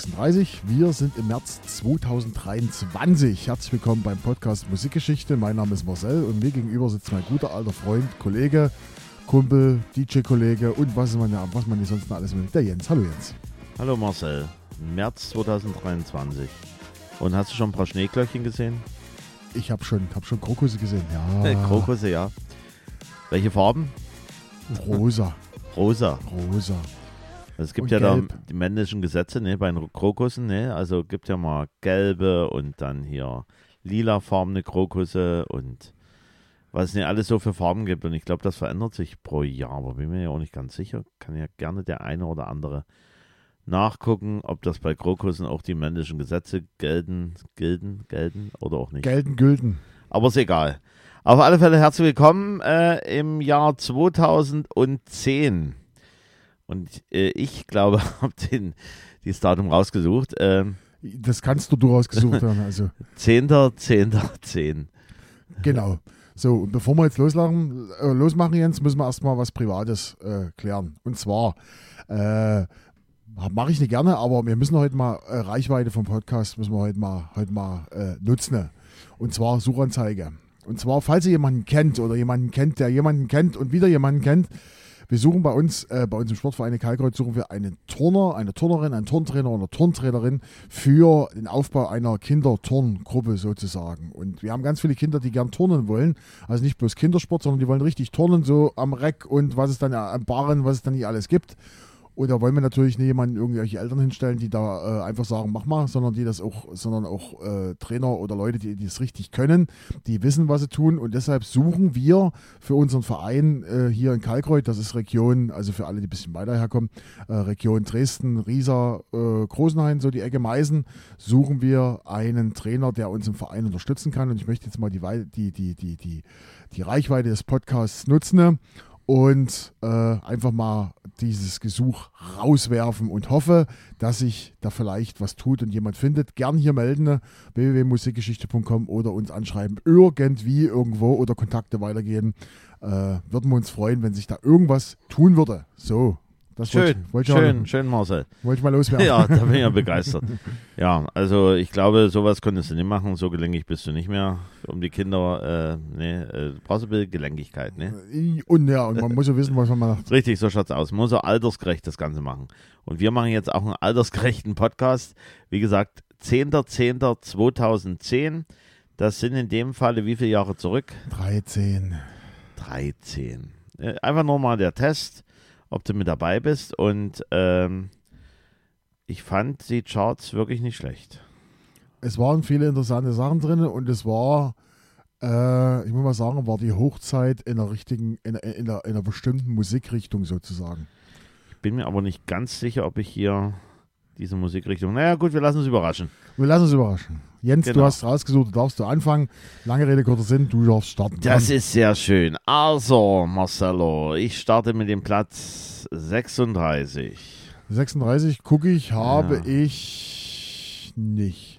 Folge 36. Wir sind im März 2023. Herzlich willkommen beim Podcast Musikgeschichte. Mein Name ist Marcel und mir gegenüber sitzt mein guter alter Freund, Kollege, Kumpel, DJ-Kollege und was man, ja, was man hier sonst noch alles will. Der Jens. Hallo Jens. Hallo Marcel. März 2023. Und hast du schon ein paar Schneeglöckchen gesehen? Ich habe schon, hab schon Krokusse gesehen, ja. Äh, Krokusse, ja. Welche Farben? Rosa. Rosa. Rosa. Es gibt Und ja da gelb. die männlichen Gesetze ne, bei den Krokussen. Ne? Also gibt ja mal gelbe und dann hier lilafarbene Krokusse und was es nicht alles so für Farben gibt. Und ich glaube, das verändert sich pro Jahr, aber bin mir ja auch nicht ganz sicher. Kann ja gerne der eine oder andere nachgucken, ob das bei Krokussen auch die männlichen Gesetze gelten, gelten, gelten oder auch nicht. Gelten, gülden. Aber ist egal. Auf alle Fälle herzlich willkommen äh, im Jahr 2010. Und äh, ich glaube, habe den dieses Datum rausgesucht. Ähm, Das kannst du du rausgesucht haben. Also, 10.10.10. genau. So, und bevor wir jetzt loslachen, äh, losmachen, Jens, müssen wir erstmal was Privates äh, klären. Und zwar, äh, mache ich nicht gerne, aber wir müssen heute mal äh, Reichweite vom Podcast müssen wir heute mal, heute mal äh, nutzen. Und zwar Suchanzeige. Und zwar, falls ihr jemanden kennt oder jemanden kennt, der jemanden kennt und wieder jemanden kennt, wir suchen bei uns, äh, bei uns im Sportverein Kalkreuz, suchen wir einen Turner, eine Turnerin, einen Turntrainer oder Turntrainerin für den Aufbau einer Kinderturngruppe sozusagen. Und wir haben ganz viele Kinder, die gern turnen wollen. Also nicht bloß Kindersport, sondern die wollen richtig turnen, so am Reck und was es dann am Barren, was es dann nicht alles gibt. Und da wollen wir natürlich nicht jemanden irgendwelche Eltern hinstellen, die da äh, einfach sagen, mach mal, sondern die das auch, sondern auch äh, Trainer oder Leute, die, das richtig können, die wissen, was sie tun. Und deshalb suchen wir für unseren Verein äh, hier in Kalkreuth, das ist Region, also für alle, die ein bisschen weiter herkommen, äh, Region Dresden, Riesa, äh, Großenhain, so die Ecke Meißen, suchen wir einen Trainer, der uns im Verein unterstützen kann. Und ich möchte jetzt mal die, die, die, die, die, die Reichweite des Podcasts nutzen und äh, einfach mal dieses Gesuch rauswerfen und hoffe, dass sich da vielleicht was tut und jemand findet. Gern hier melden, www.musikgeschichte.com oder uns anschreiben, irgendwie, irgendwo oder Kontakte weitergeben. Äh, würden wir uns freuen, wenn sich da irgendwas tun würde. So, das Schön, wollte ich, schön, mal- schön, Marcel. wollte ich mal loswerden. Ja, da bin ich ja begeistert. Ja, also ich glaube, sowas könntest du nicht machen. So gelenkig bist du nicht mehr. Um die Kinder, äh, ne, äh, brauchst du Gelenkigkeit, ne? Und ja, und man muss ja wissen, was man macht. Richtig, so schaut's aus. Man muss auch altersgerecht das Ganze machen. Und wir machen jetzt auch einen altersgerechten Podcast. Wie gesagt, 10.10.2010. Das sind in dem Falle wie viele Jahre zurück? 13. 13. Äh, Einfach nur mal der Test, ob du mit dabei bist. Und ähm, ich fand die Charts wirklich nicht schlecht. Es waren viele interessante Sachen drin und es war, äh, ich muss mal sagen, war die Hochzeit in einer richtigen, in, in, einer, in einer bestimmten Musikrichtung sozusagen. Ich bin mir aber nicht ganz sicher, ob ich hier diese Musikrichtung. Naja, gut, wir lassen uns überraschen. Wir lassen uns überraschen. Jens, du Genau. hast rausgesucht, du darfst du anfangen. Lange Rede, kurzer Sinn, du darfst starten. Das ist sehr schön. Also, Marcelo, ich starte mit dem Platz 36 36 gucke ich, habe Ja. ich nicht.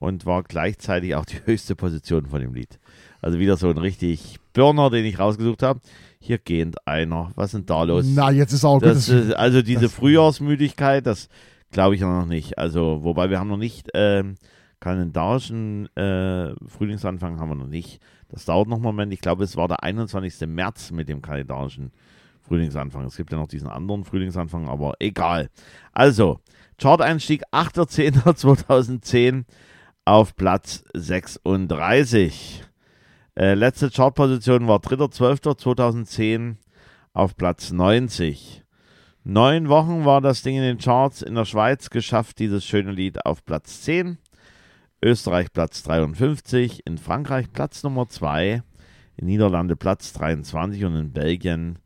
und war gleichzeitig auch die höchste Position von dem Lied. Also wieder so ein richtig Burner, den ich rausgesucht habe. Hier geht einer. Was ist denn da los? Na, jetzt ist auch gut. Das, dass- ist, also diese Frühjahrsmüdigkeit, das glaube ich noch nicht. Also, wobei wir haben noch nicht ähm, kalendarischen äh, Frühlingsanfang haben wir noch nicht. Das dauert noch einen Moment. Ich glaube, es war der 21. März mit dem kalendarischen Frühlingsanfang. Es gibt ja noch diesen anderen Frühlingsanfang, aber egal. Also, Chart-Einstieg 8.10.2010 auf Platz 36. Äh, letzte Chartposition war 3.12.2010 auf Platz 90. Neun Wochen war das Ding in den Charts in der Schweiz geschafft, dieses schöne Lied auf Platz 10. Österreich Platz 53, in Frankreich Platz Nummer 2, in Niederlande Platz 23 und in Belgien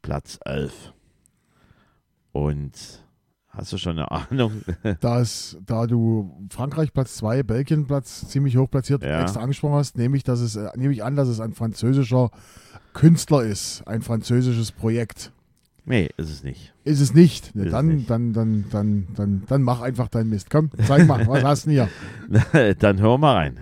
Platz 11. Und hast du schon eine Ahnung? dass, da du Frankreich Platz 2, Belgien Platz ziemlich hoch platziert Ja. extra angesprochen hast, nehme ich, dass es, äh, nehme ich an, dass es ein französischer Künstler ist, ein französisches Projekt. Nee, ist es nicht. Ist es nicht. Ne, Ist dann, nicht. dann, dann, dann, dann, dann mach einfach deinen Mist. Komm, zeig mal, was hast du denn hier? Dann hör mal rein.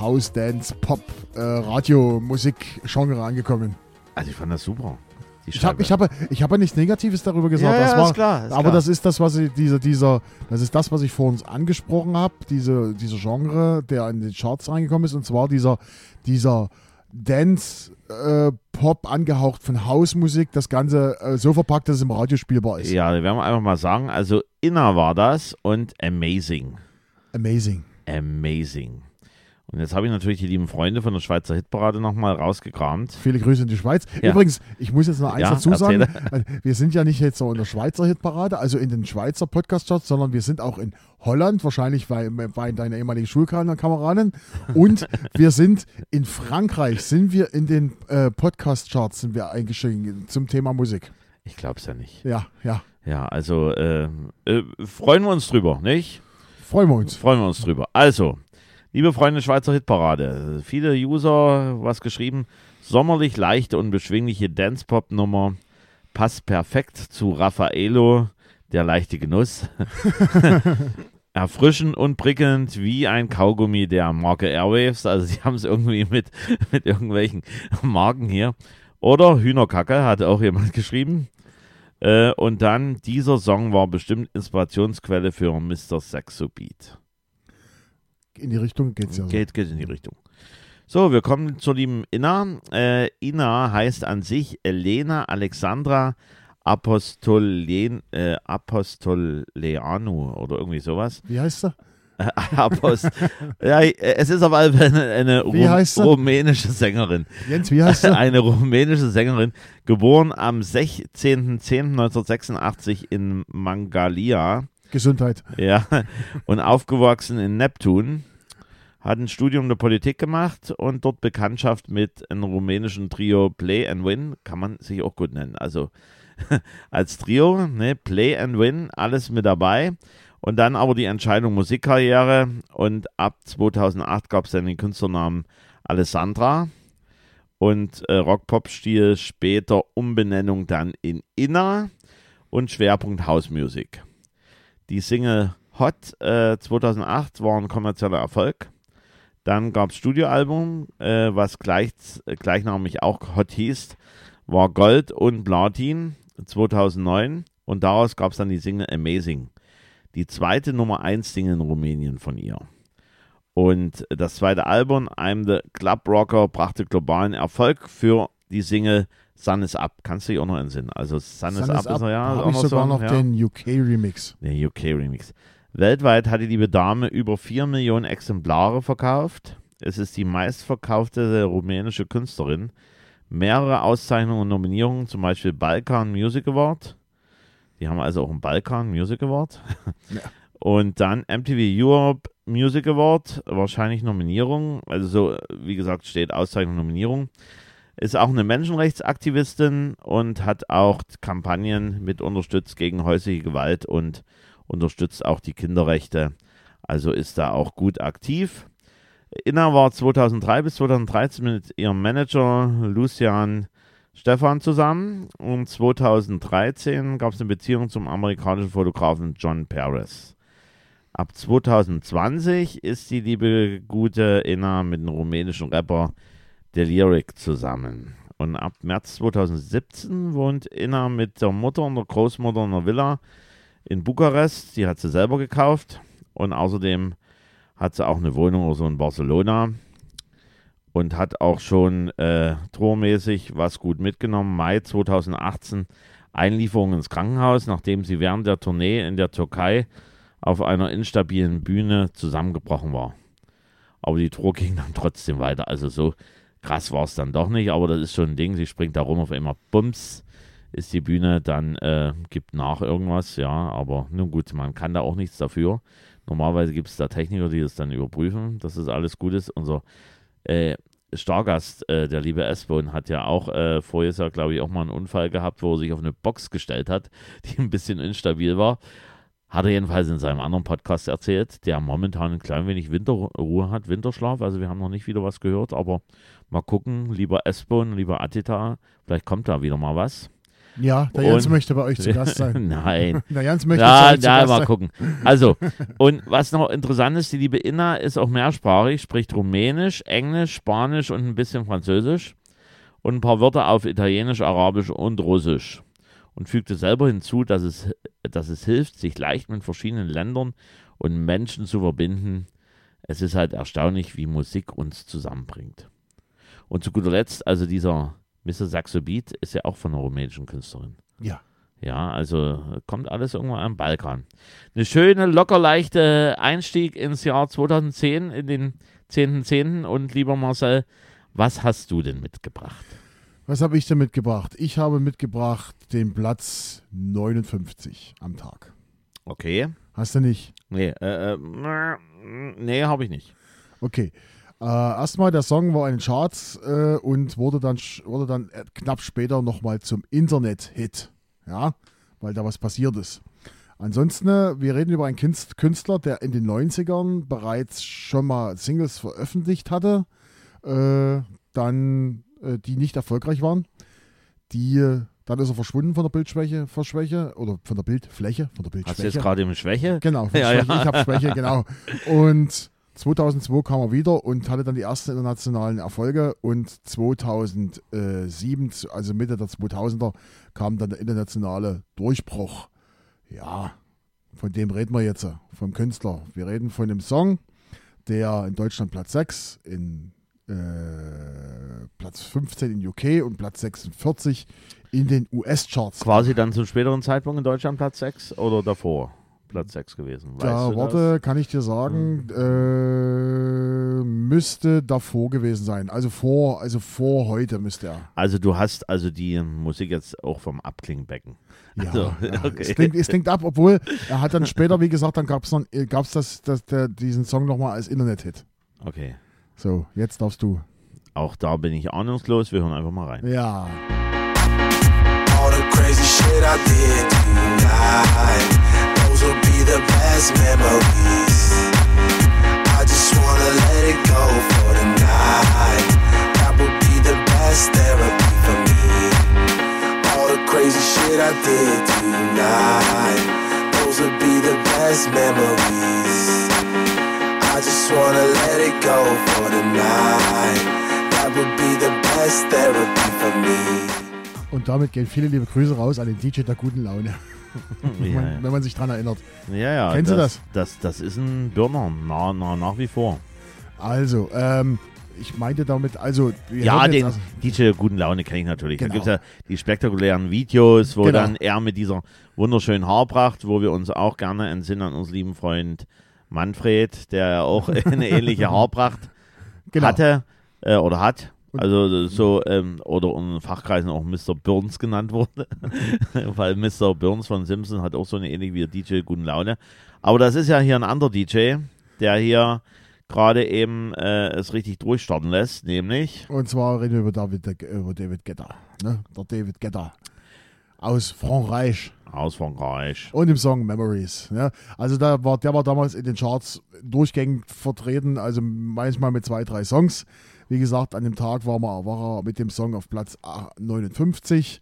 House, Dance, Pop, äh, Radio, Musik, Genre angekommen. Also ich fand das super. Ich habe ich habe, ich habe nichts Negatives darüber gesagt. ja, das ja, war, ist klar. Ist aber klar. das ist das, was ich, dieser, dieser, das ist das, was ich vor uns angesprochen habe, diese, dieser Genre, der in den Charts reingekommen ist, und zwar dieser, dieser Dance, äh, Pop angehaucht von Hausmusik, das Ganze äh, so verpackt, dass es im Radio spielbar ist. Ja, da werden wir einfach mal sagen, also Inner war das und Amazing. Amazing. Amazing. Und jetzt habe ich natürlich die lieben Freunde von der Schweizer Hitparade nochmal rausgekramt. Viele Grüße in die Schweiz. Ja. Übrigens, ich muss jetzt noch eins Ja, dazu sagen. Wir sind ja nicht jetzt so in der Schweizer Hitparade, also in den Schweizer Podcast-Charts, sondern wir sind auch in Holland, wahrscheinlich bei, bei deiner ehemaligen Schulkameradin. Und wir sind in Frankreich, sind wir in den äh, Podcast-Charts, sind wir eingestiegen zum Thema Musik. Ich glaube es ja nicht. Ja, ja. Ja, also äh, äh, freuen wir uns drüber, nicht? Freuen wir uns. Freuen wir uns drüber. Also, liebe Freunde Schweizer Hitparade, viele User was geschrieben, sommerlich leichte und beschwingliche Dance-Pop-Nummer, passt perfekt zu Raffaello, der leichte Genuss. Erfrischend und prickelnd wie ein Kaugummi der Marke Airwaves. Also sie haben es irgendwie mit, mit irgendwelchen Marken hier. Oder Hühnerkacke, hat auch jemand geschrieben. Äh, und dann, dieser Song war bestimmt Inspirationsquelle für Mr. Saxo Beat. In die Richtung geht's ja so. Geht, geht in die Richtung. So, wir kommen zur lieben Inna. Äh, Inna heißt an sich Elena Alexandra Apostolen, äh, Apostoleanu oder irgendwie sowas. Wie heißt er? Apost ja, es ist auf alle Fälle eine, eine sie? rumänische Sängerin. Jens, wie heißt er? Eine rumänische Sängerin, geboren am 16.10.1986 in Mangalia. Gesundheit. Ja, und aufgewachsen in Neptun. Hat ein Studium der Politik gemacht und dort Bekanntschaft mit einem rumänischen Trio Play and Win. Kann man sich auch gut nennen. Also als Trio, ne, Play and Win, alles mit dabei. Und dann aber die Entscheidung Musikkarriere. Und ab 2008 gab es dann den Künstlernamen Alessandra. Und äh, Rock-Pop-Stil später Umbenennung dann in Inna und Schwerpunkt House Music. Die Single Hot äh, 2008 war ein kommerzieller Erfolg. Dann gab es Studioalbum, äh, was gleich, äh, gleichnamig auch Hot hieß, war Gold und Platin 2009 und daraus gab es dann die Single Amazing. Die zweite Nummer 1 Single in Rumänien von ihr. Und das zweite Album, I'm the Club Rocker, brachte globalen Erfolg für die Single Sun is Up. Kannst du dich auch noch entsinnen? Also Sun, is Sun Up is ist er ja. Habe auch ich sogar so, noch ja. den UK-Remix. Der UK-Remix. Weltweit hat die liebe Dame über 4 Millionen Exemplare verkauft. Es ist die meistverkaufte rumänische Künstlerin. Mehrere Auszeichnungen und Nominierungen, zum Beispiel Balkan Music Award. Die haben also auch einen Balkan Music Award. Ja. Und dann MTV Europe Music Award, wahrscheinlich Nominierung. Also so, wie gesagt, steht Auszeichnung Nominierung. Ist auch eine Menschenrechtsaktivistin und hat auch Kampagnen mit unterstützt gegen häusliche Gewalt und unterstützt auch die Kinderrechte. Also ist da auch gut aktiv. Inna war 2003 bis 2013 mit ihrem Manager Lucian Stefan zusammen und 2013 gab es eine Beziehung zum amerikanischen Fotografen John Perez. Ab 2020 ist die liebe gute Inna mit dem rumänischen Rapper Delirik zusammen. Und ab März 2017 wohnt Inna mit der Mutter und der Großmutter in einer Villa in Bukarest. Die hat sie selber gekauft. Und außerdem hat sie auch eine Wohnung oder so in Barcelona. Und hat auch schon äh, tourmäßig was gut mitgenommen. Mai 2018 Einlieferung ins Krankenhaus, nachdem sie während der Tournee in der Türkei auf einer instabilen Bühne zusammengebrochen war. Aber die Tour ging dann trotzdem weiter. Also so krass war es dann doch nicht, aber das ist schon ein Ding. Sie springt da rum auf einmal, bums, ist die Bühne, dann äh, gibt nach irgendwas, ja, aber nun gut, man kann da auch nichts dafür. Normalerweise gibt es da Techniker, die das dann überprüfen, dass das alles gut ist. Unser äh, Stargast, äh, der liebe S-Bone, hat ja auch äh, voriges Jahr, glaube ich, auch mal einen Unfall gehabt, wo er sich auf eine Box gestellt hat, die ein bisschen instabil war. Hat er jedenfalls in seinem anderen Podcast erzählt, der momentan ein klein wenig Winterruhe hat, Winterschlaf. Also wir haben noch nicht wieder was gehört, aber mal gucken, lieber S-Bone, lieber Atita, vielleicht kommt da wieder mal was. Ja, der Jens Und- möchte bei euch zu Gast sein. Nein. Der Jens möchte Ja, zu ja, Gast mal sein. gucken. Also, und was noch interessant ist, die liebe Inna ist auch mehrsprachig, spricht Rumänisch, Englisch, Spanisch und ein bisschen Französisch und ein paar Wörter auf Italienisch, Arabisch und Russisch. Und fügte selber hinzu, dass es, dass es hilft, sich leicht mit verschiedenen Ländern und Menschen zu verbinden. Es ist halt erstaunlich, wie Musik uns zusammenbringt. Und zu guter Letzt, also dieser Mr. Saxo Beat ist ja auch von einer rumänischen Künstlerin. Ja. Ja, also kommt alles irgendwo am Balkan. Eine schöne, locker leichte Einstieg ins Jahr 2010, in den 10.10. Und lieber Marcel, was hast du denn mitgebracht? Was habe ich denn mitgebracht? Ich habe mitgebracht den Platz 59 am Tag. Okay. Hast du nicht? Nee, äh, äh, nee, habe ich nicht. Okay. Äh, erstmal, der Song war in den Charts äh, und wurde dann, wurde dann äh, knapp später nochmal zum Internet-Hit. Ja, weil da was passiert ist. Ansonsten, äh, wir reden über einen Künst- Künstler, der in den 90ern bereits schon mal Singles veröffentlicht hatte, äh, dann die nicht erfolgreich waren. Die, äh, dann ist er verschwunden von der Bildschwäche, Verschwäche oder von der Bildfläche, von der Hast du Bildschwäche. jetzt gerade eine Schwäche? Genau, von Ja, Schwäche. ja. ich habe Schwäche, genau. Und 2002 kam er wieder und hatte dann die ersten internationalen Erfolge und 2007, also Mitte der 2000er, kam dann der internationale Durchbruch. Ja, von dem reden wir jetzt, vom Künstler. Wir reden von dem Song, der in Deutschland Platz 6, in äh, Platz 15 in UK und Platz 46 in den US-Charts. Quasi dann zum späteren Zeitpunkt in Deutschland Platz 6 oder davor Platz 6 gewesen? Weißt Da du Worte kann ich dir sagen, äh, müsste davor gewesen sein. Also vor, also vor heute müsste er. Das? Also du hast also die Musik jetzt auch vom Abklingbecken. Ja, Also, ja. okay. es, klingt, es klingt ab, obwohl er hat dann später, wie gesagt, dann gab es gab's das, das, der, diesen Song nochmal als Internet-Hit. Okay. So, jetzt darfst du. Auch da bin ich ahnungslos. Wir hören einfach mal rein. Ja, All the crazy shit I did tonight. Those will be the best memories. I just wanna let it go for tonight. That would be the best therapy for me. All the crazy shit I did tonight. Those would be the best memories. I just wanna let it go for tonight. That would be the best therapy for me. und damit gehen viele liebe Grüße raus an den DJ der guten Laune, wenn, Ja, man, wenn man sich dran erinnert. ja, ja. Kennst du das? Das, das ist ein Birner, na, na, nach wie vor. Also, ähm, ich meinte damit, also. wir Ja, den also- DJ der guten Laune kenne ich natürlich. Da Genau. gibt es ja die spektakulären Videos, wo Genau. dann er mit dieser wunderschönen Haarpracht, wo wir uns auch gerne entsinnen an unseren lieben Freund Manfred, der ja auch eine ähnliche Haarpracht Genau. hatte äh, oder hat. Also so, ähm, oder in Fachkreisen auch Mr. Burns genannt wurde. Weil Mr. Burns von Simpson hat auch so eine ähnliche wie der DJ Guten Laune. Aber das ist ja hier ein anderer DJ, der hier gerade eben äh, es richtig durchstarten lässt, nämlich Und zwar reden wir über David, über David Guetta. Ne? Der David Guetta aus Frankreich aus Frankreich. und im Song Memories. Ne? Also da war, der war damals in den Charts durchgängig vertreten, also manchmal mit zwei, drei Songs. Wie gesagt, an dem Tag war, man, war er mit dem Song auf Platz 59.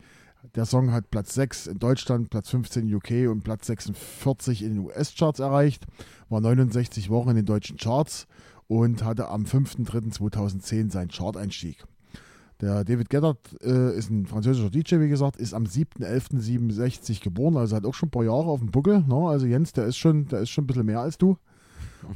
Der Song hat Platz 6 in Deutschland, Platz 15 in UK und Platz 46 in den US-Charts erreicht. War 69 Wochen in den deutschen Charts und hatte am 5.3.2010 seinen Chart-Einstieg. Der David Guetta äh, ist ein französischer DJ, wie gesagt, ist am 7.11.67 geboren, also hat auch schon ein paar Jahre auf dem Buckel. Ne? Also Jens, der ist, schon, der ist schon ein bisschen mehr als du.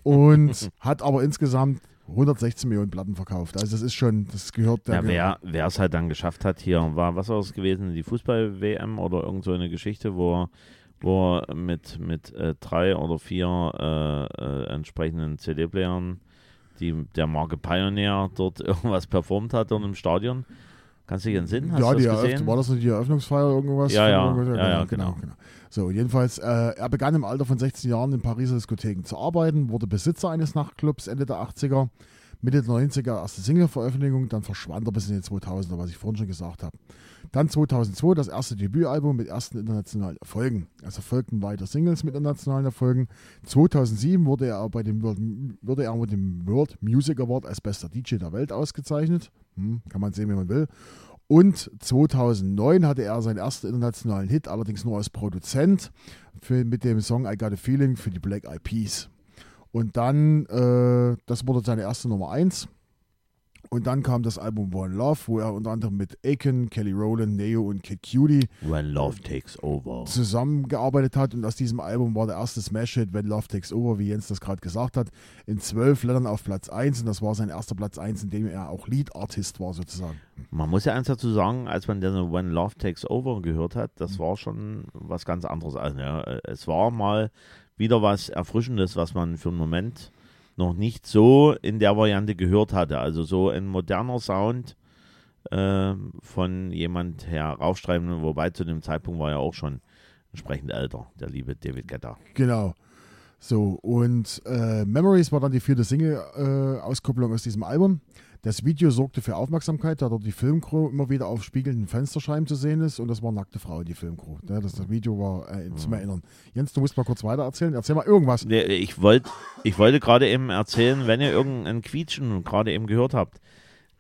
Und hat aber insgesamt 116 Millionen Platten verkauft. Also das ist schon, das gehört der Ja, wer es halt dann geschafft hat, hier war, was war es gewesen, die Fußball-WM oder irgend so eine Geschichte, wo er, wo er mit, mit äh, drei oder vier äh, äh, entsprechenden CD-Playern die, der Marke Pioneer dort irgendwas performt hat dort im Stadion. Kannst du dich entsinnen? Hast ja, die Eröffnung, war das nicht die Eröffnungsfeier oder irgendwas? Ja, ja, Irgendwas? ja, ja, genau. So, jedenfalls, äh, er begann im Alter von 16 Jahren in Pariser Diskotheken zu arbeiten, wurde Besitzer eines Nachtclubs Ende der 80er, Mitte der 90er erste Single-Veröffentlichung, dann verschwand er bis in die 2000er, was ich vorhin schon gesagt habe. Dann 2002 das erste Debütalbum mit ersten internationalen Erfolgen. Es folgten weiter Singles mit internationalen Erfolgen. 2007 wurde er, bei dem World, wurde er mit dem World Music Award als bester DJ der Welt ausgezeichnet. Hm, kann man sehen, wie man will. Und 2009 hatte er seinen ersten internationalen Hit, allerdings nur als Produzent, für, mit dem Song I Got a Feeling für die Black Eyed Peas. Und dann, äh, das wurde seine erste Nummer 1. Und dann kam das Album One Love, wo er unter anderem mit Aiken, Kelly Rowland, Neo und Kid Cudi When Love Takes Over. zusammengearbeitet hat. Und aus diesem Album war der erste Smash-Hit, When Love Takes Over, wie Jens das gerade gesagt hat, in zwölf Ländern auf Platz 1. Und das war sein erster Platz 1, in dem er auch Lead-Artist war, sozusagen. Man muss ja eins dazu sagen, als man dann When Love Takes Over gehört hat, das war schon was ganz anderes. Also, ja, es war mal wieder was Erfrischendes, was man für einen Moment noch nicht so in der Variante gehört hatte. Also so ein moderner Sound äh, von jemand heraufschreiben, wobei zu dem Zeitpunkt war er auch schon entsprechend älter, der liebe David Guetta. Genau. So, und äh, Memories war dann die vierte Single-Auskopplung aus diesem Album. Das Video sorgte für Aufmerksamkeit, da dort die Filmcrew immer wieder auf spiegelnden Fensterscheiben zu sehen ist und das war nackte Frau, die Filmcrew. Ja, das, das Video war äh, zum Erinnern. Jens, du musst mal kurz weiter erzählen. Erzähl mal irgendwas. Nee, Ich, wollt, ich wollte gerade eben erzählen, wenn ihr irgendein Quietschen gerade eben gehört habt,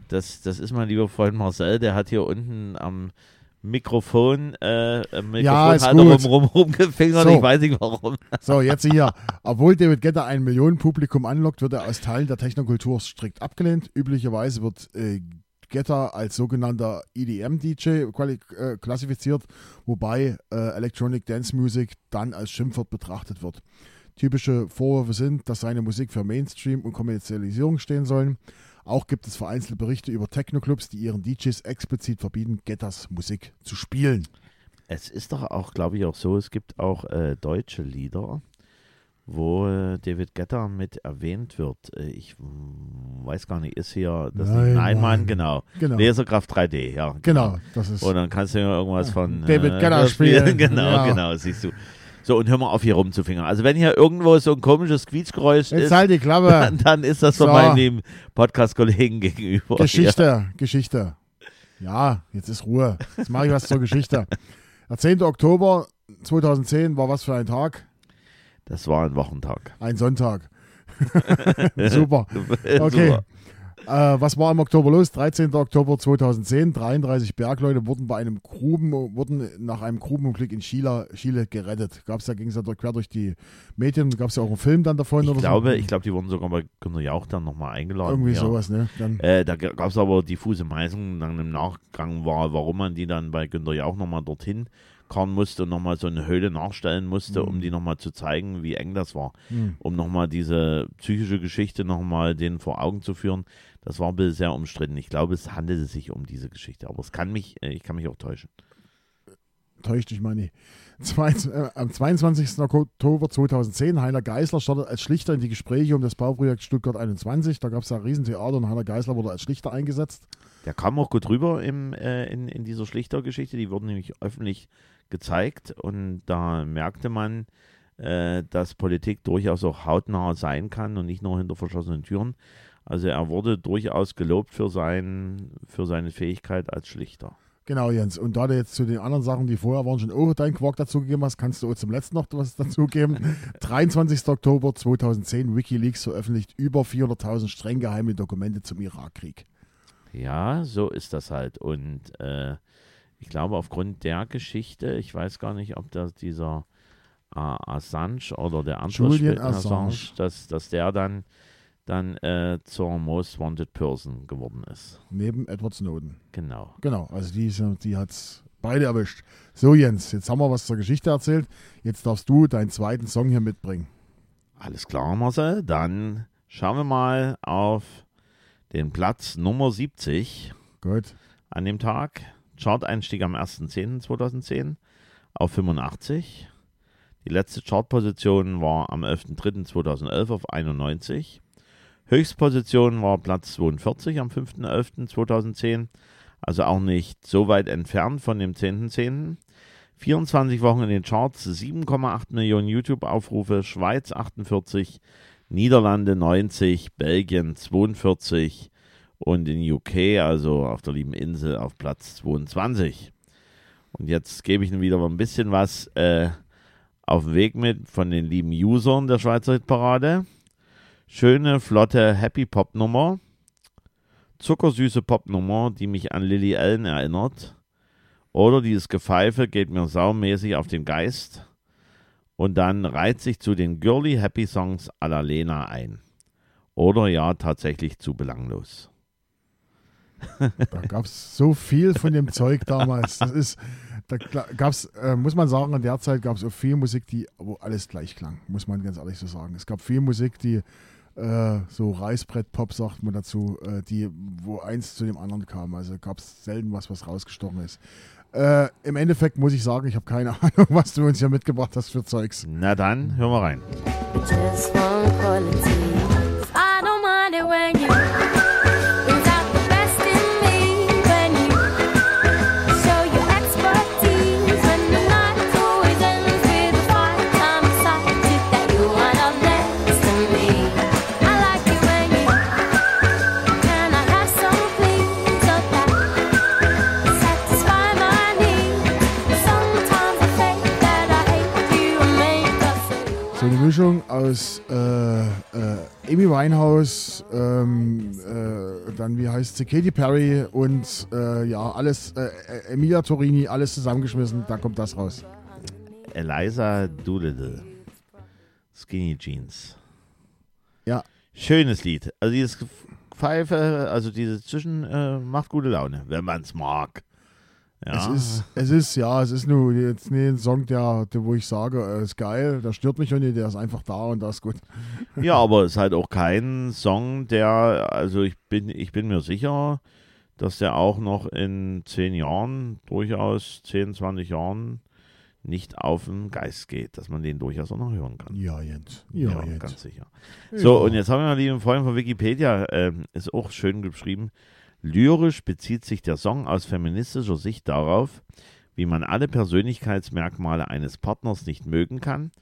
das, das ist mein lieber Freund Marcel, der hat hier unten am Mikrofon, äh, am Ja, ist Mikrofonhalter gut. rum, rum, rumgefingert. So. Ich weiß nicht warum. So, jetzt hier. Obwohl David Guetta ein Millionenpublikum anlockt, wird er aus Teilen der Technokultur strikt abgelehnt. Üblicherweise wird äh, Guetta als sogenannter EDM-DJ äh, klassifiziert, wobei äh, Electronic Dance Music dann als Schimpfwort betrachtet wird. Typische Vorwürfe sind, dass seine Musik für Mainstream und Kommerzialisierung stehen sollen. Auch gibt es vereinzelte Berichte über Techno-Clubs, die ihren DJs explizit verbieten, Guettas Musik zu spielen. Es ist doch auch, glaube ich, auch so, es gibt auch äh, deutsche Lieder, wo äh, David Guetta mit erwähnt wird. Äh, ich weiß gar nicht, ist hier das Nein? Nein, Mann, genau. Genau. Leserkraft 3D, ja. Genau, das ist. Und dann kannst du ja irgendwas von David äh, das spielen. Genau, Ja. genau, siehst du. So, und hör mal auf, hier rumzufingern. Also, wenn hier irgendwo so ein komisches Quietschgeräusch Jetzt ist, halt die Klappe. dann, dann ist das von So. meinem lieben Podcast-Kollegen gegenüber. Geschichte, Geschichte. Ja, jetzt ist Ruhe. Jetzt mache ich was zur Geschichte. Der 10. Oktober 2010 war was für ein Tag? Das war ein Wochentag. Ein Sonntag. Super. Okay. Super. Äh, was war im Oktober los? 13. Oktober 2010. 33 Bergleute wurden bei einem Gruben, wurden nach einem Grubenunglück in Chile, Chile gerettet. Gab's da, ging es ja durch- quer durch die Medien, gab es ja auch einen Film dann davon Ich oder glaube, so. ich glaube, die wurden sogar bei Günter Jauch dann nochmal eingeladen. Irgendwie ja. sowas, ne? Dann, Äh, da gab es aber diffuse Meinungen dann im Nachgang war, warum man die dann bei Günter Jauch nochmal dorthin karren musste und nochmal so eine Höhle nachstellen musste, Mhm. um die nochmal zu zeigen, wie eng das war. hm. Um nochmal diese psychische Geschichte nochmal denen vor Augen zu führen. Das war ein bisschen sehr umstritten. Ich glaube, es handelte sich um diese Geschichte, aber es kann mich, äh, ich kann mich auch täuschen. täuscht dich mal nicht. Zwei, äh, am 22. Oktober 2010, Heiner Geisler startet als Schlichter in die Gespräche um das Bauprojekt Stuttgart 21. Da gab es ja ein Riesentheater und Heiner Geisler wurde als Schlichter eingesetzt. Der kam auch gut rüber im, äh, in, in dieser Schlichter-Geschichte. Die wurden nämlich öffentlich gezeigt und da merkte man, äh, dass Politik durchaus auch hautnah sein kann und nicht nur hinter verschlossenen Türen. Also er wurde durchaus gelobt für, sein, für seine Fähigkeit als Schlichter. Genau, Jens. Und da du jetzt zu den anderen Sachen, die vorher waren, schon auch deinen Quark dazugegeben hast, kannst du auch zum letzten noch was dazugeben. 23. Oktober 2010, Wikileaks veröffentlicht über 400.000 streng geheime Dokumente zum Irakkrieg. Ja, so ist das halt. Und äh, ich glaube, aufgrund der Geschichte, ich weiß gar nicht, ob das dieser äh, Assange oder der andere Julian Sp- Assange. dass, dass der dann, dann äh, zur Most Wanted Person geworden ist. Neben Edward Snowden. Genau. Genau, also die, die hat es beide erwischt. So, Jens, jetzt haben wir was zur Geschichte erzählt. Jetzt darfst du deinen zweiten Song hier mitbringen. Alles klar, Marcel. Dann schauen wir mal auf den Platz Nummer 70 Gut. an dem Tag. Chart-Einstieg am 1.10.2010 auf 85. Die letzte Chartposition war am 11.03.2011 auf 91. Höchstposition war Platz 42 am 5.11.2010, also auch nicht so weit entfernt von dem 10.10. 24 Wochen in den Charts, 7,8 Millionen YouTube-Aufrufe, Schweiz 48, Niederlande 90, Belgien 42 und in UK, also auf der lieben Insel, auf Platz 22. Und jetzt gebe ich Ihnen wieder mal ein bisschen was äh, auf den Weg mit von den lieben Usern der Schweizer Hitparade. Schöne, flotte Happy Pop Nummer. zuckersüße Popnummer, die mich an Lily Allen erinnert. Oder dieses Gepfeife geht mir saumäßig auf den Geist. Und dann reiht sich zu den Girly Happy Songs à la Lena ein. Oder ja, tatsächlich zu belanglos. Da gab es so viel von dem Zeug damals. Das ist, da gab es, äh, muss man sagen, in der Zeit gab es auch viel Musik, die, wo alles gleich klang, muss man ganz ehrlich so sagen. Es gab viel Musik, die äh, so Reißbrett-Pop, sagt man dazu, äh, die, wo eins zu dem anderen kam. Also gab es selten was, was rausgestochen ist. Äh, Im Endeffekt muss ich sagen, ich habe keine Ahnung, was du uns hier mitgebracht hast für Zeugs. Na dann, hören wir rein. Just one quality. Mischung aus äh, äh, Amy Winehouse, ähm, äh, dann wie heißt sie, Katy Perry und äh, ja, alles, äh, äh, Emilia Torini, alles zusammengeschmissen, da kommt das raus. Eliza Doolittle. Skinny Jeans. Ja. Schönes Lied. Also dieses Pfeife, also dieses Zwischen macht gute Laune, wenn man es mag. Ja. Es ist, es ist, ja, es ist nur jetzt nie ein Song, der, der wo ich sage, äh, ist geil, der stört mich auch nicht, der ist einfach da und das ist gut. ja, aber es ist halt auch kein Song, der, also ich bin, ich bin mir sicher, dass der auch noch in zehn Jahren, durchaus 10, 20 Jahren, nicht auf den Geist geht, dass man den durchaus auch noch hören kann. Ja, Jens. Ja, Jens. ganz sicher. So, und jetzt haben wir mal lieben Freund von Wikipedia, ähm, ist auch schön geschrieben. Lyrisch bezieht sich der Song aus feministischer Sicht darauf, wie man alle Persönlichkeitsmerkmale eines Partners nicht mögen kann,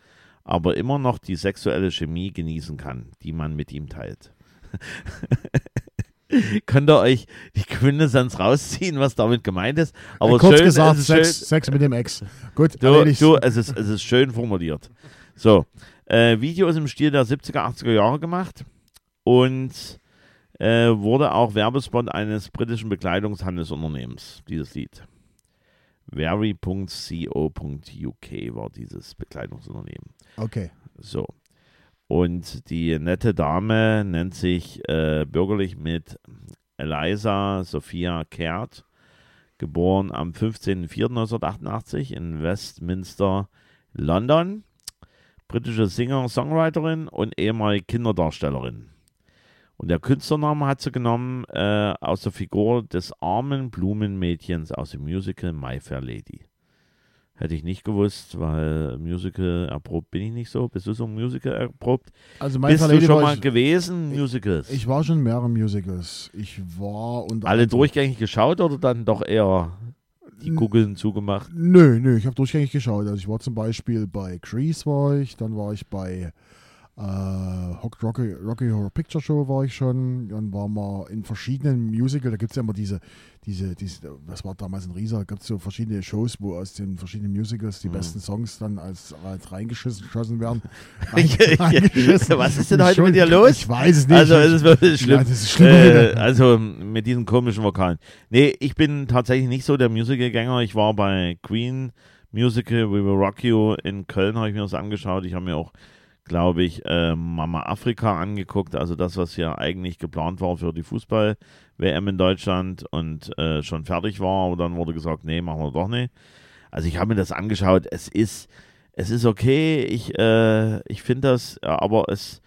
aber immer noch die sexuelle Chemie genießen kann, die man mit ihm teilt. Könnt ihr euch die Quintessenz rausziehen, was damit gemeint ist? Aber Kurz schön, gesagt, es ist schön, Sex, Sex mit dem Ex. Gut, Du, du es, ist, es ist schön formuliert. So, äh, Video ist im Stil der 70er, 80er Jahre gemacht und äh, wurde auch Werbespot eines britischen Bekleidungshandelsunternehmens, dieses Lied. Very.co.uk war dieses Bekleidungsunternehmen. Okay. So. Und die nette Dame nennt sich äh, bürgerlich mit Eliza Sophia Kehrt, geboren am 15.04.1988 in Westminster, London. Britische Singer-Songwriterin und ehemalige Kinderdarstellerin. Und der Künstlername hat sie genommen äh, aus der Figur des armen Blumenmädchens aus dem Musical My Fair Lady. Hätte ich nicht gewusst, weil Musical erprobt bin ich nicht so. Bist du so ein Musical erprobt? Also mein Bist du Verledi schon war mal ich, gewesen, Musicals? ich war schon in mehreren Musicals. Ich war unter Alle durchgängig geschaut oder dann doch eher die N- Guggeln zugemacht? Nö, nö, ich habe durchgängig geschaut. Also ich war zum Beispiel bei Grease war ich, dann war ich bei äh, Hock- Rocky, Rocky Horror Picture Show war ich schon, dann waren wir in verschiedenen Musicals, da gibt es ja immer diese, diese, diese, das war damals in Riesa, da gibt es so verschiedene Shows, wo aus den verschiedenen Musicals die Mhm. besten Songs dann als, als reingeschossen geschossen werden. Was ist denn heute Schon- mit dir los? Ich weiß es nicht. Also es ist wirklich schlimm. Ja, ist schlimm. Äh, also mit diesen komischen Vokalen. Nee, ich bin tatsächlich nicht so der Musicalgänger. Ich war bei Queen Musical We Will Rock You in Köln, habe ich mir das angeschaut. Ich habe mir auch, glaube ich, äh, Mama Afrika angeguckt. Also das, was ja eigentlich geplant war für die Fußball-WM in Deutschland und äh, schon fertig war. Aber dann wurde gesagt, nee, machen wir doch nicht. Also ich habe mir das angeschaut. Es ist, es ist okay. Ich, äh, ich finde das, aber es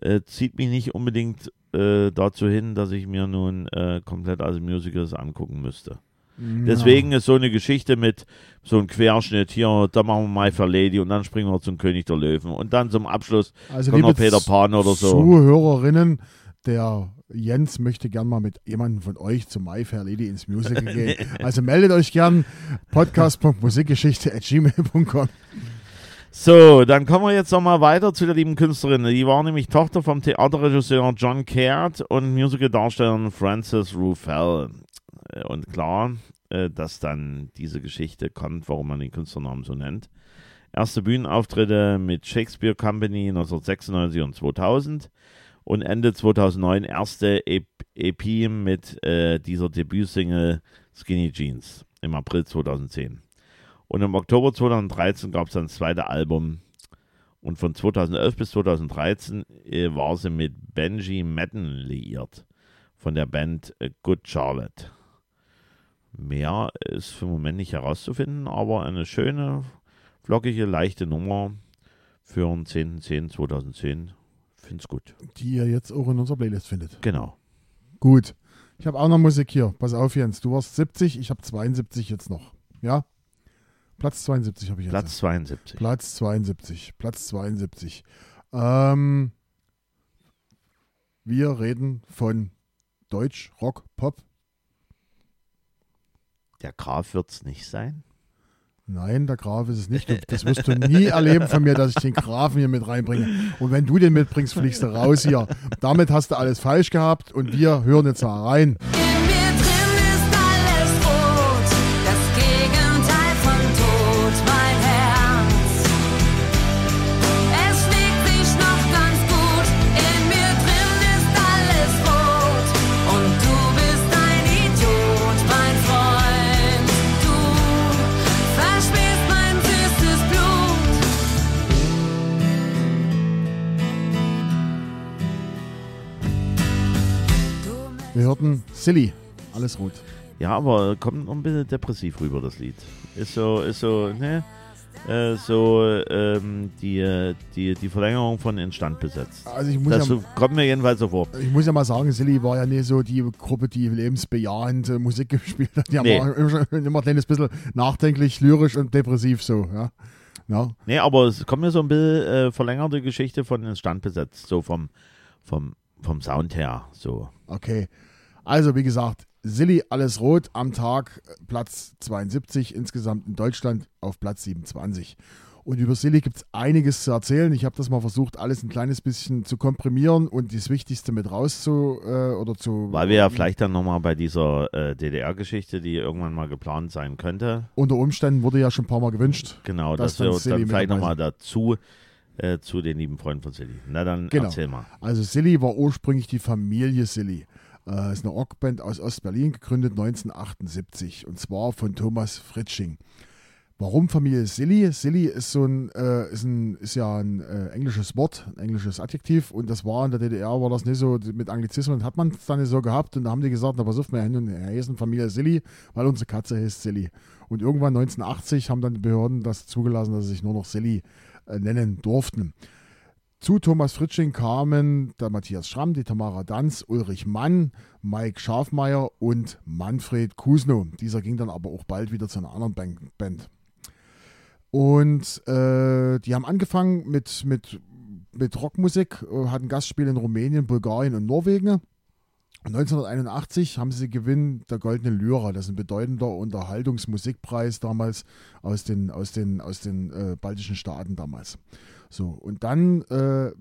äh, zieht mich nicht unbedingt äh, dazu hin, dass ich mir nun äh, komplett als Musicals angucken müsste. Deswegen ist so eine Geschichte mit so einem Querschnitt hier, da machen wir My Fair Lady und dann springen wir zum König der Löwen und dann zum Abschluss Also kommt noch Peter Pan oder so. Zuhörerinnen, der Jens möchte gern mal mit jemandem von euch zum My Fair Lady ins Musical gehen. Also meldet euch gern podcast.musikgeschichte.gmail.com. So, dann kommen wir jetzt nochmal weiter zu der lieben Künstlerin. Die war nämlich Tochter vom Theaterregisseur John Caird und Musicaldarstellerin Frances Ruffell. Äh, Und klar, äh, dass dann diese Geschichte kommt, warum man den Künstlernamen so nennt. Erste Bühnenauftritte mit Shakespeare Company 1996 und 2000 und Ende 2009 erste EP, EP mit äh, dieser Debütsingle Skinny Jeans im April 2010. Und im Oktober 2013 gab es dann das zweite Album. Und von 2011 bis 2013 äh, war sie mit Benji Madden liiert. Von der Band Good Charlotte. Mehr ist für den Moment nicht herauszufinden, aber eine schöne, flockige, leichte Nummer für den 10.10.2010. Find's gut. Die ihr jetzt auch in unserer Playlist findet. Genau. Gut. Ich habe auch noch Musik hier. Pass auf, Jens. Du warst 70, ich habe 72 jetzt noch. Ja? Platz 72 habe ich jetzt. Platz 72. Platz 72. Platz 72. Ähm, wir reden von Deutsch, Rock, Pop. Der Graf wird's nicht sein. Nein, der Graf ist es nicht. Das wirst du nie erleben von mir, dass ich den Grafen hier mit reinbringe. Und wenn du den mitbringst, fliegst du raus hier. Damit hast du alles falsch gehabt und wir hören jetzt mal rein. Silly, alles rot. Ja, aber kommt noch ein bisschen depressiv rüber, das Lied. Ist so, ist so, ne? Äh, so ähm, die, äh, die, die Verlängerung von Instand besetzt. Also ich muss, Das ja, kommt mir jedenfalls so vor. ich muss ja mal sagen, Silly war ja nicht so die Gruppe, die lebensbejahende Musik gespielt hat. Die Nee. war immer, immer ein kleines bisschen nachdenklich, lyrisch und depressiv so. Ja. Ja. Nee, aber es kommt mir so ein bisschen äh, verlängerte Geschichte von Instand besetzt. So vom, vom, vom Sound her. So. Okay. Also, wie gesagt, Silly, alles rot am Tag, Platz 72, insgesamt in Deutschland auf Platz 27. Und über Silly gibt es einiges zu erzählen. Ich habe das mal versucht, alles ein kleines bisschen zu komprimieren und das Wichtigste mit rauszu äh, oder zu. Weil wir ja vielleicht dann nochmal bei dieser äh, DDR-Geschichte, die irgendwann mal geplant sein könnte, Unter Umständen wurde ja schon ein paar Mal gewünscht. genau, Das dass wir dann uns Silly dann vielleicht nochmal dazu äh, zu den lieben Freunden von Silly. Na dann Genau. erzähl mal. Also Silly war ursprünglich die Familie Silly. Äh, ist eine Rockband aus Ostberlin, gegründet 1978 und zwar von Thomas Fritsching. Warum Familie Silly? Silly ist so ein, äh, ist, ein ist ja ein äh, englisches Wort, ein englisches Adjektiv und das war in der DDR, war das nicht so, mit Anglizismen hat man es dann nicht so gehabt und da haben die gesagt, na pass auf, wir heißen Familie Silly, weil unsere Katze heißt Silly. Und irgendwann 1980 haben dann die Behörden das zugelassen, dass sie sich nur noch Silly äh, nennen durften. Zu Thomas Fritsching kamen der Matthias Schramm, die Tamara Danz, Ulrich Mann, Mike Schafmeier und Manfred Kusno. Dieser ging dann aber auch bald wieder zu einer anderen Ban- Band. Und äh, die haben angefangen mit, mit, mit Rockmusik, äh, hatten Gastspiele in Rumänien, Bulgarien und Norwegen. 1981 haben sie Gewinn der Goldene Lyra, das ist ein bedeutender Unterhaltungsmusikpreis damals aus den, aus den, aus den äh, baltischen Staaten damals. So, und dann äh,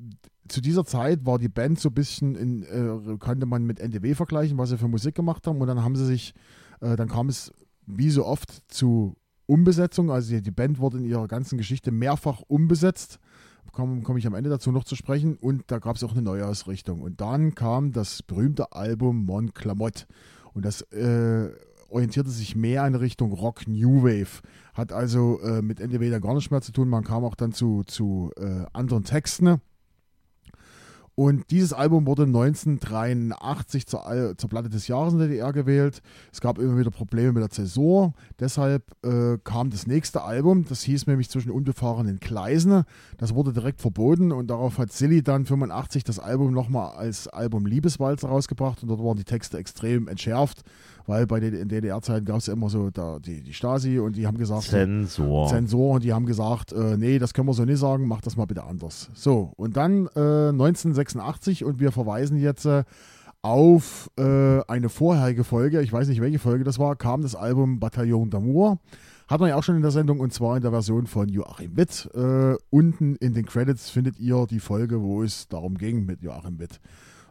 zu dieser Zeit war die Band so ein bisschen, in, äh, konnte man mit NDW vergleichen, was sie für Musik gemacht haben. Und dann haben sie sich, äh, dann kam es wie so oft zu Umbesetzung. Also die, die Band wurde in ihrer ganzen Geschichte mehrfach umbesetzt. Komme komm ich am Ende dazu noch zu sprechen. Und da gab es auch eine Neuausrichtung. Und dann kam das berühmte Album Mon Clamott. Und das äh, orientierte sich mehr in Richtung Rock New Wave. Hat also äh, mit dann gar nichts mehr zu tun. Man kam auch dann zu, zu äh, anderen Texten. Und dieses Album wurde 1983 zur, zur Platte des Jahres in der DDR gewählt. Es gab immer wieder Probleme mit der Zäsur. Deshalb äh, kam das nächste Album, das hieß nämlich zwischen unbefahrenen Gleisen. Das wurde direkt verboten und darauf hat Silly dann 85 das Album nochmal als Album Liebeswalzer rausgebracht und dort waren die Texte extrem entschärft, weil bei den in DDR-Zeiten gab es ja immer so da, die, die Stasi und die haben gesagt, Zensor. Zensor und die haben gesagt, äh, nee, das können wir so nicht sagen, mach das mal bitte anders. So, und dann äh, 1986 und wir verweisen jetzt äh, auf äh, eine vorherige Folge, ich weiß nicht welche Folge das war, kam das Album Bataillon d'Amour. Hat man ja auch schon in der Sendung und zwar in der Version von Joachim Witt. Äh, unten in den Credits findet ihr die Folge, wo es darum ging mit Joachim Witt.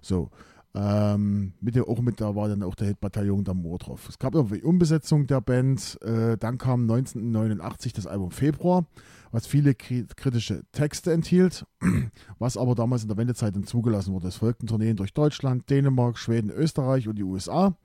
So. Ähm, mit der, auch mit, da war dann auch der Hitbataillon d'Amour drauf. Es gab irgendwie Umbesetzung der Band. Äh, dann kam 1989 das Album Februar, was viele kri- kritische Texte enthielt, was aber damals in der Wendezeit dann zugelassen wurde. Es folgten Tourneen durch Deutschland, Dänemark, Schweden, Österreich und die USA.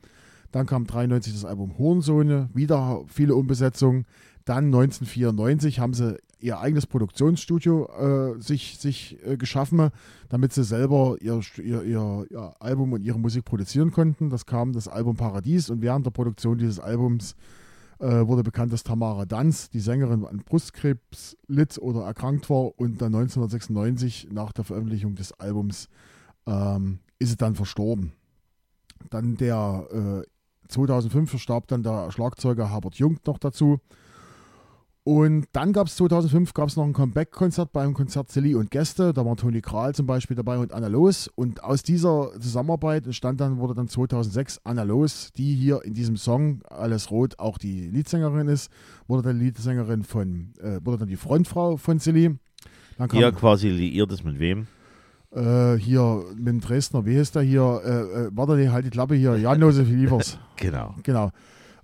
Dann kam 93 das Album Hornsohne, wieder viele Umbesetzungen. Dann 1994 haben sie ihr eigenes Produktionsstudio äh, sich, sich äh, geschaffen, damit sie selber ihr, ihr, ihr, ihr Album und ihre Musik produzieren konnten. Das kam das Album Paradies und während der Produktion dieses Albums äh, wurde bekannt, dass Tamara Danz, die Sängerin, an Brustkrebs litt oder erkrankt war und dann 1996 nach der Veröffentlichung des Albums ähm, ist sie dann verstorben. Dann der äh, 2005 verstarb dann der Schlagzeuger Herbert Jung noch dazu. Und dann gab es 2005 gab's noch ein Comeback-Konzert beim Konzert Silly und Gäste. Da war Toni Kral zum Beispiel dabei und Anna Los. Und aus dieser Zusammenarbeit entstand dann, wurde dann 2006 Anna Los, die hier in diesem Song Alles Rot auch die Leadsängerin ist, wurde dann Leadsängerin von, äh, wurde dann die Frontfrau von Silly. Dann kam, Ihr quasi liiert es mit wem? äh, hier mit dem Dresdner, wie heißt der hier? Äh, äh, warte, nee, halt die Klappe hier. Jan-Josef Liefers. Genau. Genau.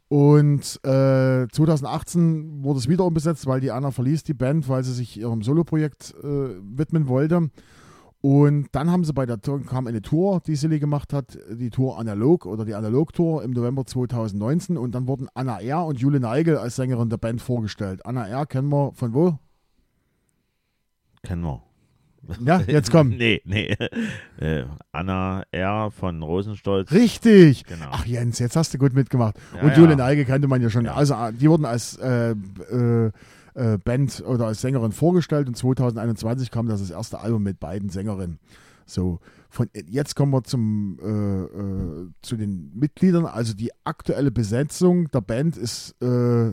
Und äh, 2018 wurde es wieder umbesetzt, weil die Anna verließ die Band, weil sie sich ihrem Soloprojekt äh, widmen wollte. Und dann haben sie bei der Tour, kam eine Tour, die Silly gemacht hat, die Tour Analog oder die Analog-Tour im November 2019. Und dann wurden Anna R. und Jule Neigel als Sängerin der Band vorgestellt. Anna R. kennen wir von wo? Kennen wir. Ja, jetzt komm. nee, nee. Äh, Anna R. von Rosenstolz. Richtig. Genau. Ach Jens, jetzt hast du gut mitgemacht. Ja, und ja. Jule Neige kannte man ja schon. Ja. Also äh, die wurden als äh, äh, äh, Band oder als Sängerin vorgestellt und 2021 kam das, das erste Album mit beiden Sängerinnen. So, von jetzt kommen wir zum, äh, äh, zu den Mitgliedern. Also die aktuelle Besetzung der Band ist äh,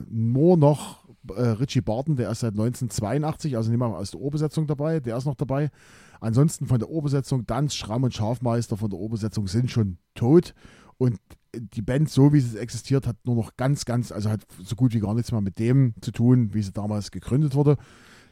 nur noch äh, Richie Barton, der ist seit 1982, also nehmen wir mal aus der Ohrbesetzung dabei, der ist noch dabei. Ansonsten von der Ohrbesetzung, Danz, Schramm und Schafmeister von der Ohrbesetzung sind schon tot. Und die Band, so wie sie existiert, hat nur noch ganz, ganz, also hat so gut wie gar nichts mehr mit dem zu tun, wie sie damals gegründet wurde.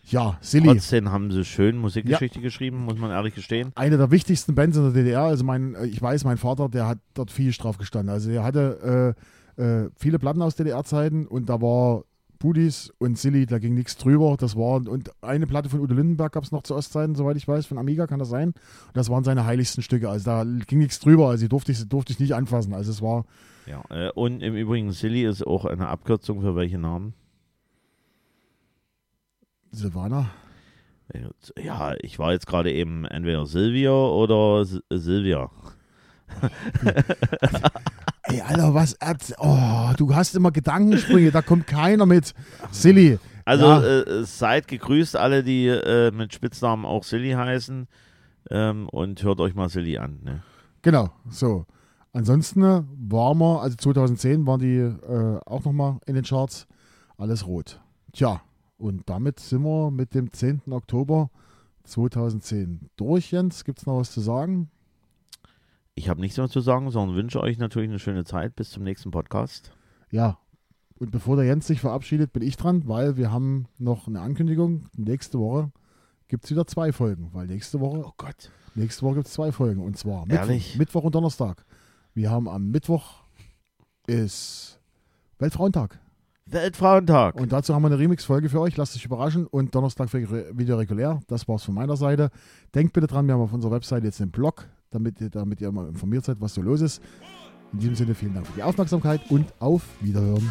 Ja, Silly. Trotzdem haben sie schön Musikgeschichte geschrieben, muss man ehrlich gestehen. eine der wichtigsten Bands in der DDR. Also mein, äh, ich weiß, mein Vater, der hat dort viel drauf gestanden. Also er hatte äh, äh, viele Platten aus DDR-Zeiten und da war Budis und Silly, da ging nichts drüber. Das war und eine Platte von Udo Lindenberg gab es noch zu Ostzeiten, soweit ich weiß, von Amiga kann das sein. Und das waren seine heiligsten Stücke. Also da ging nichts drüber. Also die durfte ich, durfte ich nicht anfassen. Also es war Ja. Äh, und im Übrigen, Silly ist auch eine Abkürzung für welche Namen? Silvana. Ja, ich war jetzt gerade eben entweder Silvia oder Silvia. Ey, Alter, was? Oh, du hast immer Gedankensprünge, da kommt keiner mit. Silly. Also Ja. äh, seid gegrüßt alle, die äh, mit Spitznamen auch Silly heißen. Ähm, und hört euch mal Silly an. Ne? Genau, so. Ansonsten äh, waren wir, also 2010 waren die äh, auch nochmal in den Charts, alles rot. Tja, und damit sind wir mit dem 10. Oktober 2010 durch, Jens. Gibt es noch was zu sagen? Ich habe nichts mehr zu sagen, sondern wünsche euch natürlich eine schöne Zeit. Bis zum nächsten Podcast. Ja, und bevor der Jens sich verabschiedet, bin ich dran, weil wir haben noch eine Ankündigung. Nächste Woche gibt es wieder zwei Folgen, weil nächste Woche, Oh Gott. nächste Woche gibt es zwei Folgen und zwar Mittwoch? Mittwoch und Donnerstag. Wir haben am Mittwoch ist Weltfrauentag. Weltfrauentag. Und dazu haben wir eine Remix-Folge für euch. Lasst euch überraschen. Und Donnerstag wieder regulär. Das war's von meiner Seite. Denkt bitte dran, wir haben auf unserer Website jetzt einen Blog, damit ihr, damit ihr immer informiert seid, was so los ist. In diesem Sinne vielen Dank für die Aufmerksamkeit und auf Wiederhören.